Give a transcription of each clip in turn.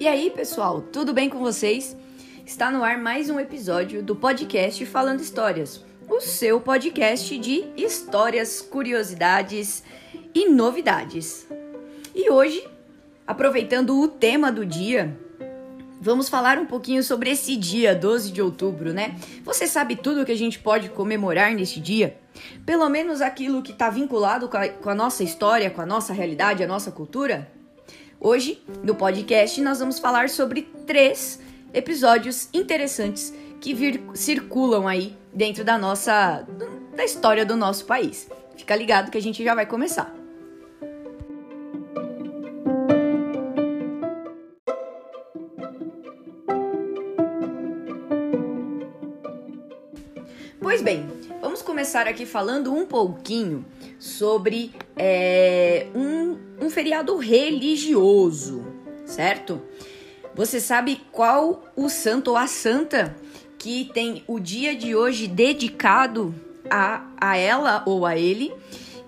E aí, pessoal, tudo bem com vocês? Está no ar mais um episódio do podcast Falando Histórias, o seu podcast de histórias, curiosidades e novidades. E hoje, aproveitando o tema do dia, vamos falar um pouquinho sobre esse dia, 12 de outubro, né? Você sabe tudo que a gente pode comemorar nesse dia? Pelo menos aquilo que está vinculado com a, com a nossa história, com a nossa realidade, a nossa cultura? Hoje, no podcast, nós vamos falar sobre três episódios interessantes que vir, circulam aí dentro da nossa da história do nosso país. Fica ligado que a gente já vai começar. Pois bem, começar aqui falando um pouquinho sobre é, um, um feriado religioso, certo? Você sabe qual o santo ou a santa que tem o dia de hoje dedicado a, a ela ou a ele?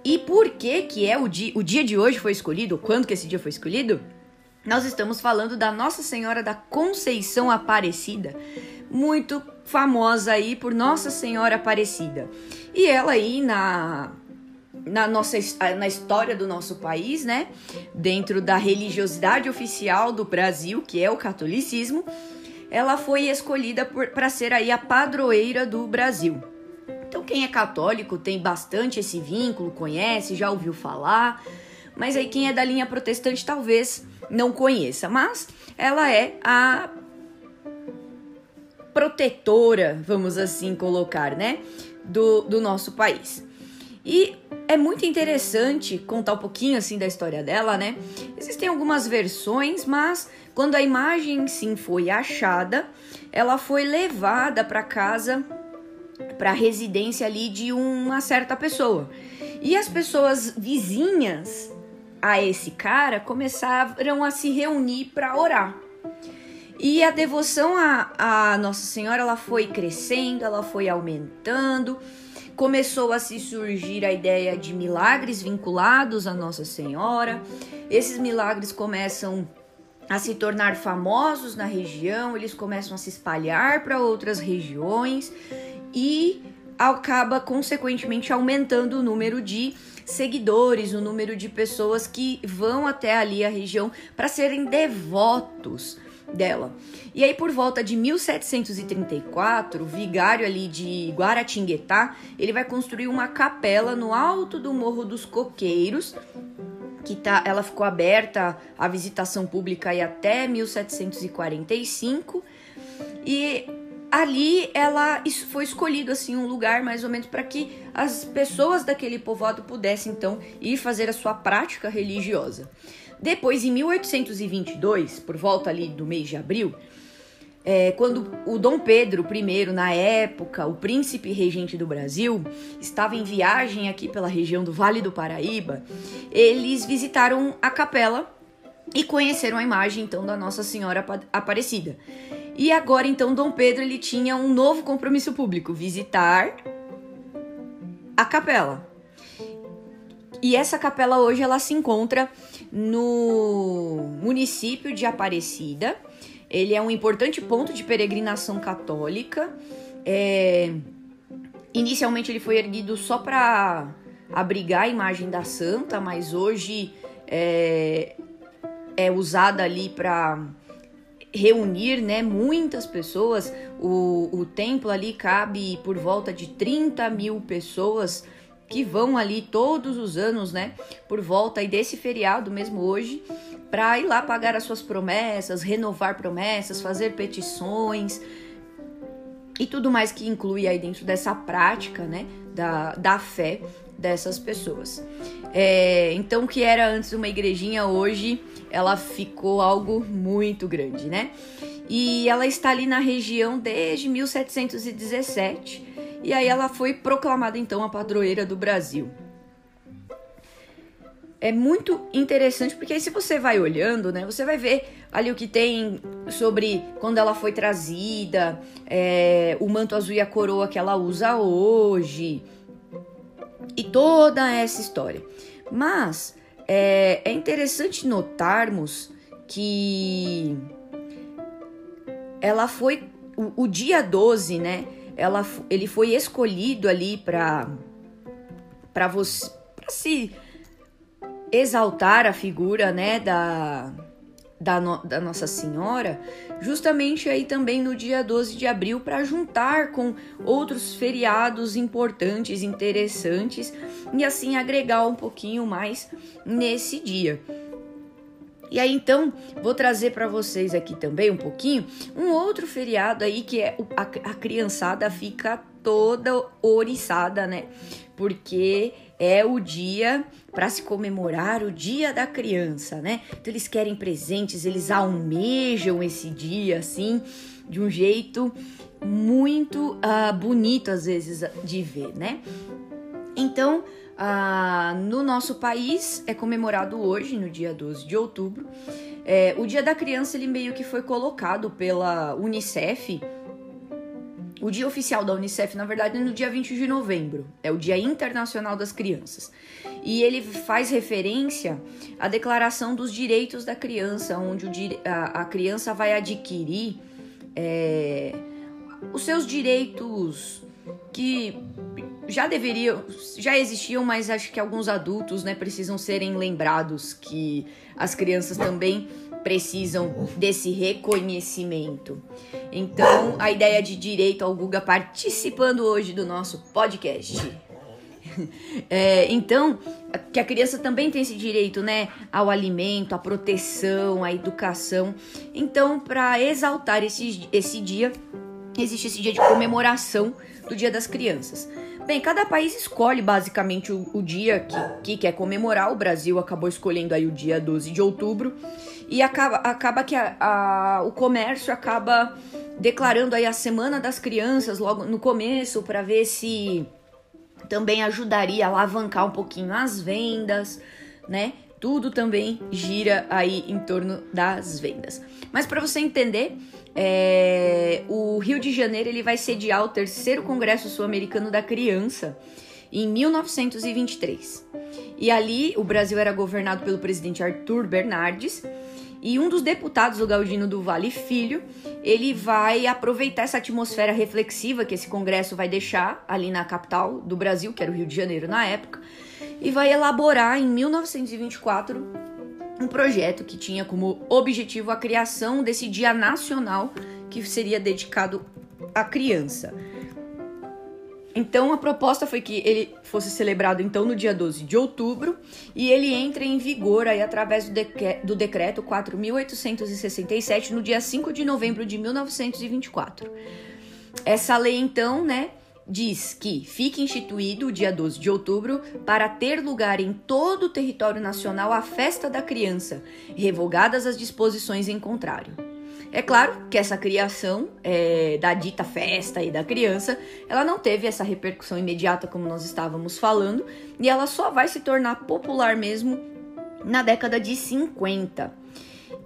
E por que que é o dia, o dia de hoje foi escolhido? Quando que esse dia foi escolhido? Nós estamos falando da Nossa Senhora da Conceição Aparecida, muito famosa aí por Nossa Senhora Aparecida. E ela aí na na nossa na história do nosso país, né, dentro da religiosidade oficial do Brasil, que é o catolicismo, ela foi escolhida para ser aí a padroeira do Brasil. Então quem é católico tem bastante esse vínculo, conhece, já ouviu falar, mas aí quem é da linha protestante talvez não conheça, mas ela é a protetora, vamos assim colocar, né, do, do nosso país. E é muito interessante contar um pouquinho assim da história dela, né? Existem algumas versões, mas quando a imagem sim foi achada, ela foi levada para casa, para a residência ali de uma certa pessoa. E as pessoas vizinhas a esse cara começaram a se reunir para orar. E a devoção a, a Nossa Senhora ela foi crescendo, ela foi aumentando começou a se surgir a ideia de milagres vinculados a Nossa Senhora. Esses milagres começam a se tornar famosos na região, eles começam a se espalhar para outras regiões e acaba consequentemente aumentando o número de seguidores, o número de pessoas que vão até ali a região para serem devotos dela. E aí, por volta de 1734, o vigário ali de Guaratinguetá, ele vai construir uma capela no alto do Morro dos Coqueiros, que tá, ela ficou aberta à visitação pública aí até 1745. E ali ela foi escolhido assim um lugar mais ou menos para que as pessoas daquele povoado pudessem então ir fazer a sua prática religiosa. Depois, em 1822, por volta ali do mês de abril, é, quando o Dom Pedro I, na época, o príncipe regente do Brasil, estava em viagem aqui pela região do Vale do Paraíba, eles visitaram a capela e conheceram a imagem então da Nossa Senhora Aparecida. E agora então Dom Pedro ele tinha um novo compromisso público, visitar a capela. E essa capela hoje ela se encontra no município de Aparecida. Ele é um importante ponto de peregrinação católica. É... Inicialmente ele foi erguido só para abrigar a imagem da santa, mas hoje é, é usada ali para reunir né, muitas pessoas. O, o templo ali cabe por volta de 30 mil pessoas que vão ali todos os anos, né, por volta desse feriado mesmo hoje, para ir lá pagar as suas promessas, renovar promessas, fazer petições e tudo mais que inclui aí dentro dessa prática, né, da, da fé dessas pessoas. É, então, que era antes uma igrejinha, hoje ela ficou algo muito grande, né? E ela está ali na região desde 1717 e aí ela foi proclamada então a padroeira do Brasil. É muito interessante porque aí se você vai olhando, né, você vai ver ali o que tem sobre quando ela foi trazida, é, o manto azul e a coroa que ela usa hoje, e toda essa história. Mas é, é interessante notarmos que ela foi o, o dia 12, né? Ela, ele foi escolhido ali para para você se exaltar a figura, né, da da, no, da Nossa Senhora, justamente aí também no dia 12 de abril, para juntar com outros feriados importantes, interessantes e assim agregar um pouquinho mais nesse dia. E aí então vou trazer para vocês aqui também um pouquinho um outro feriado aí que é a, a criançada fica toda oriçada, né? Porque é o dia para se comemorar o Dia da Criança, né? Então eles querem presentes, eles almejam esse dia assim de um jeito muito uh, bonito às vezes de ver, né? Então ah, no nosso país é comemorado hoje, no dia 12 de outubro. É, o Dia da Criança ele meio que foi colocado pela Unicef. O dia oficial da Unicef, na verdade, é no dia 20 de novembro, é o Dia Internacional das Crianças. E ele faz referência à Declaração dos Direitos da Criança, onde o, a, a criança vai adquirir é, os seus direitos que já deveriam, já existiam, mas acho que alguns adultos, né, precisam serem lembrados que as crianças também precisam desse reconhecimento. Então, a ideia de direito ao Guga participando hoje do nosso podcast. É, então, que a criança também tem esse direito, né, ao alimento, à proteção, à educação. Então, para exaltar esse, esse dia, existe esse dia de comemoração do Dia das Crianças. Bem, cada país escolhe basicamente o, o dia que, que, quer comemorar. O Brasil acabou escolhendo aí o dia 12 de outubro. E acaba, acaba que a, a, o comércio acaba declarando aí a Semana das Crianças logo no começo para ver se também ajudaria a alavancar um pouquinho as vendas, né? Tudo também gira aí em torno das vendas. Mas para você entender, é, o Rio de Janeiro ele vai sediar o terceiro Congresso Sul-Americano da Criança em 1923. E ali o Brasil era governado pelo presidente Arthur Bernardes. E um dos deputados, o Galdino do Vale Filho, ele vai aproveitar essa atmosfera reflexiva que esse congresso vai deixar ali na capital do Brasil, que era o Rio de Janeiro na época, e vai elaborar em 1924 um projeto que tinha como objetivo a criação desse Dia Nacional que seria dedicado à criança. Então a proposta foi que ele fosse celebrado então no dia 12 de outubro e ele entra em vigor aí através do, do decreto 4867 no dia 5 de novembro de 1924. Essa lei então, né, diz que fica instituído o dia 12 de outubro para ter lugar em todo o território nacional a festa da criança, revogadas as disposições em contrário. É claro que essa criação é, da dita festa e da criança, ela não teve essa repercussão imediata como nós estávamos falando, e ela só vai se tornar popular mesmo na década de 50.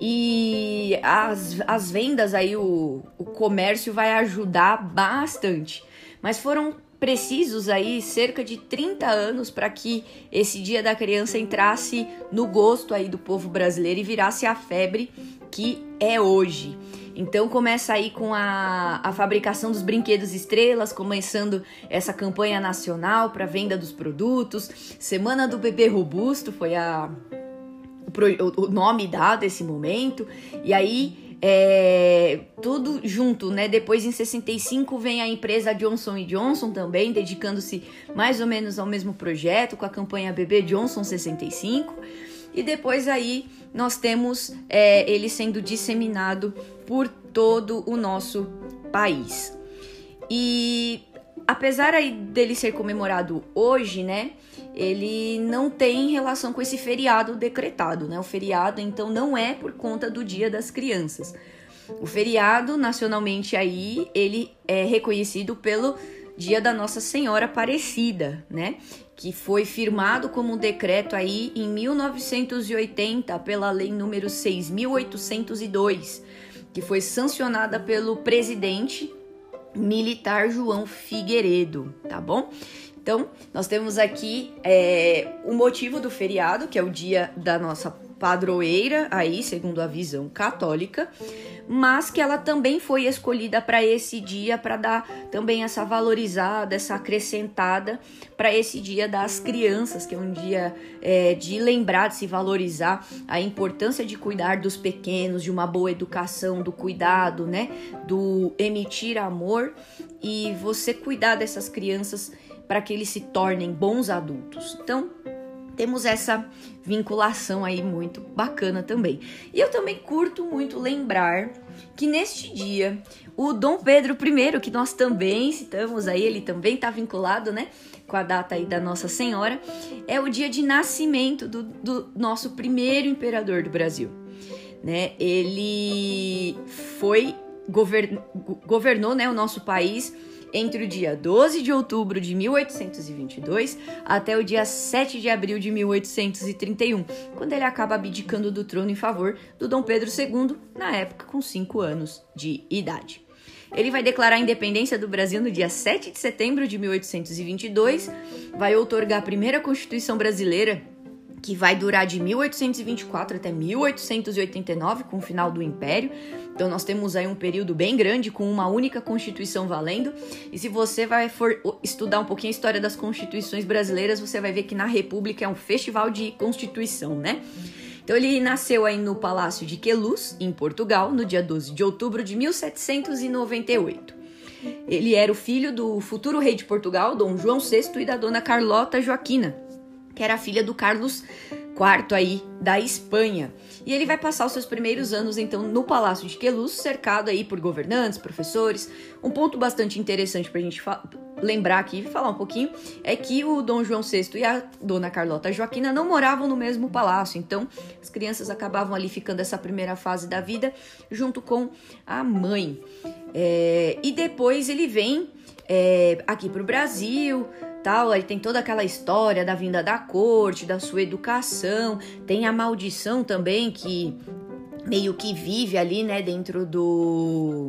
E as, as vendas aí, o, o comércio vai ajudar bastante mas foram precisos aí cerca de 30 anos para que esse Dia da Criança entrasse no gosto aí do povo brasileiro e virasse a febre que é hoje. Então começa aí com a, a fabricação dos brinquedos estrelas, começando essa campanha nacional para venda dos produtos. Semana do Bebê Robusto foi a, o, o nome dado esse momento. E aí é, tudo junto, né? Depois em 65 vem a empresa Johnson Johnson também, dedicando-se mais ou menos ao mesmo projeto com a campanha Bebê Johnson 65. E depois aí nós temos é, ele sendo disseminado por todo o nosso país. E apesar aí dele ser comemorado hoje, né? ele não tem relação com esse feriado decretado, né? O feriado, então, não é por conta do Dia das Crianças. O feriado, nacionalmente aí, ele é reconhecido pelo Dia da Nossa Senhora Aparecida, né? Que foi firmado como um decreto aí em 1980 pela lei número 6802, que foi sancionada pelo presidente militar João Figueiredo, tá bom? Então, nós temos aqui é, o motivo do feriado, que é o dia da nossa padroeira, aí, segundo a visão católica, mas que ela também foi escolhida para esse dia, para dar também essa valorizada, essa acrescentada para esse dia das crianças, que é um dia é, de lembrar, de se valorizar a importância de cuidar dos pequenos, de uma boa educação, do cuidado, né? Do emitir amor e você cuidar dessas crianças para que eles se tornem bons adultos. Então, temos essa vinculação aí muito bacana também. E eu também curto muito lembrar que neste dia o Dom Pedro I, que nós também citamos aí, ele também está vinculado, né, com a data aí da Nossa Senhora, é o dia de nascimento do, do nosso primeiro imperador do Brasil, né? Ele foi govern, governou, né, o nosso país entre o dia 12 de outubro de 1822 até o dia 7 de abril de 1831, quando ele acaba abdicando do trono em favor do Dom Pedro II, na época com 5 anos de idade. Ele vai declarar a independência do Brasil no dia 7 de setembro de 1822, vai outorgar a primeira Constituição brasileira que vai durar de 1824 até 1889, com o final do Império. Então nós temos aí um período bem grande com uma única constituição valendo. E se você vai for estudar um pouquinho a história das constituições brasileiras, você vai ver que na República é um festival de constituição, né? Então ele nasceu aí no Palácio de Queluz, em Portugal, no dia 12 de outubro de 1798. Ele era o filho do futuro rei de Portugal, Dom João VI, e da dona Carlota Joaquina, que era filha do Carlos IV aí da Espanha. E ele vai passar os seus primeiros anos então no Palácio de Queluz, cercado aí por governantes, professores. Um ponto bastante interessante para a gente lembrar aqui e falar um pouquinho é que o Dom João VI e a Dona Carlota Joaquina não moravam no mesmo palácio, então as crianças acabavam ali ficando essa primeira fase da vida junto com a mãe. É, e depois ele vem é, aqui para o Brasil, tal, aí tem toda aquela história da vinda da corte, da sua educação, tem a maldição também que meio que vive ali, né, dentro do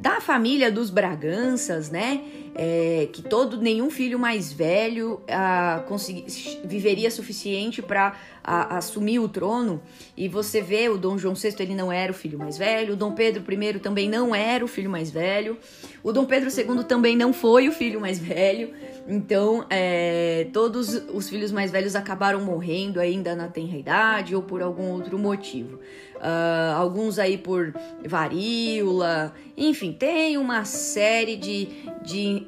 da família dos Braganças, né? É, que todo nenhum filho mais velho ah, viveria suficiente para assumir o trono. E você vê o Dom João VI ele não era o filho mais velho, o Dom Pedro I também não era o filho mais velho, o Dom Pedro II também não foi o filho mais velho. Então, é, todos os filhos mais velhos acabaram morrendo ainda na tenra idade ou por algum outro motivo uh, alguns aí por varíola, enfim, tem uma série de, de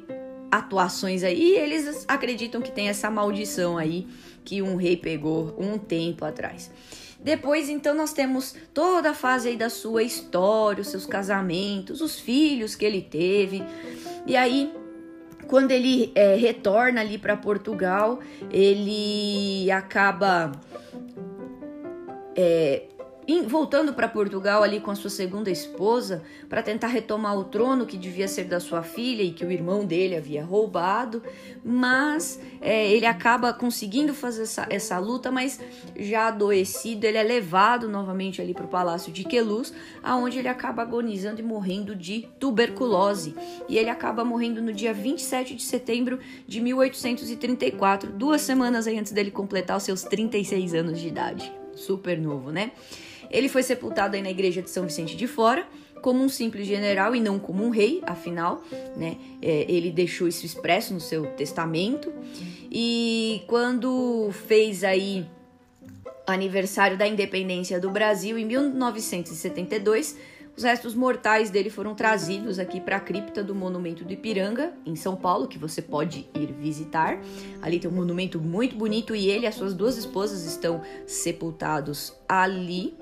atuações aí e eles acreditam que tem essa maldição aí que um rei pegou um tempo atrás. Depois, então, nós temos toda a fase aí da sua história, os seus casamentos, os filhos que ele teve. E aí, quando ele é, retorna ali para Portugal, ele acaba é, voltando para Portugal ali com a sua segunda esposa para tentar retomar o trono que devia ser da sua filha e que o irmão dele havia roubado, mas é, ele acaba conseguindo fazer essa, essa luta, mas já adoecido, ele é levado novamente ali para o palácio de Queluz, aonde ele acaba agonizando e morrendo de tuberculose. E ele acaba morrendo no dia 27 de setembro de 1834, duas semanas antes dele completar os seus 36 anos de idade. Super novo, né? Ele foi sepultado aí na igreja de São Vicente de Fora, como um simples general e não como um rei, afinal, né? É, ele deixou isso expresso no seu testamento. E quando fez aí aniversário da independência do Brasil em 1972, os restos mortais dele foram trazidos aqui para a cripta do Monumento do Ipiranga, em São Paulo, que você pode ir visitar. Ali tem um monumento muito bonito e ele e as suas duas esposas estão sepultados ali.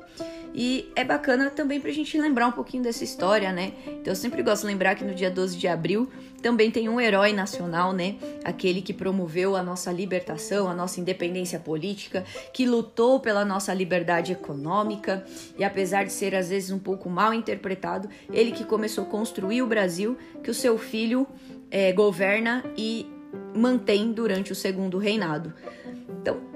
E é bacana também pra gente lembrar um pouquinho dessa história, né? Então eu sempre gosto de lembrar que no dia 12 de abril também tem um herói nacional, né? Aquele que promoveu a nossa libertação, a nossa independência política, que lutou pela nossa liberdade econômica e apesar de ser às vezes um pouco mal interpretado, ele que começou a construir o Brasil que o seu filho é, governa e mantém durante o segundo reinado. Então,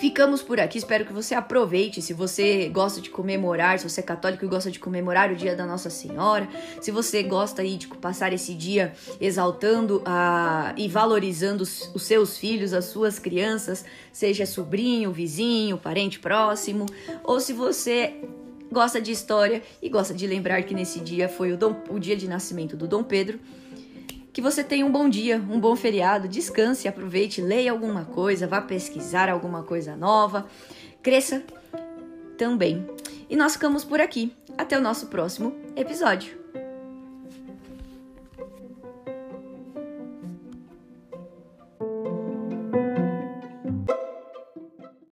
Ficamos por aqui, espero que você aproveite. Se você gosta de comemorar, se você é católico e gosta de comemorar o dia da Nossa Senhora, se você gosta aí de passar esse dia exaltando a, e valorizando os, os seus filhos, as suas crianças, seja sobrinho, vizinho, parente próximo, ou se você gosta de história e gosta de lembrar que nesse dia foi o, Dom, o dia de nascimento do Dom Pedro que você tenha um bom dia, um bom feriado, descanse, aproveite, leia alguma coisa, vá pesquisar alguma coisa nova, cresça também. E nós ficamos por aqui. Até o nosso próximo episódio.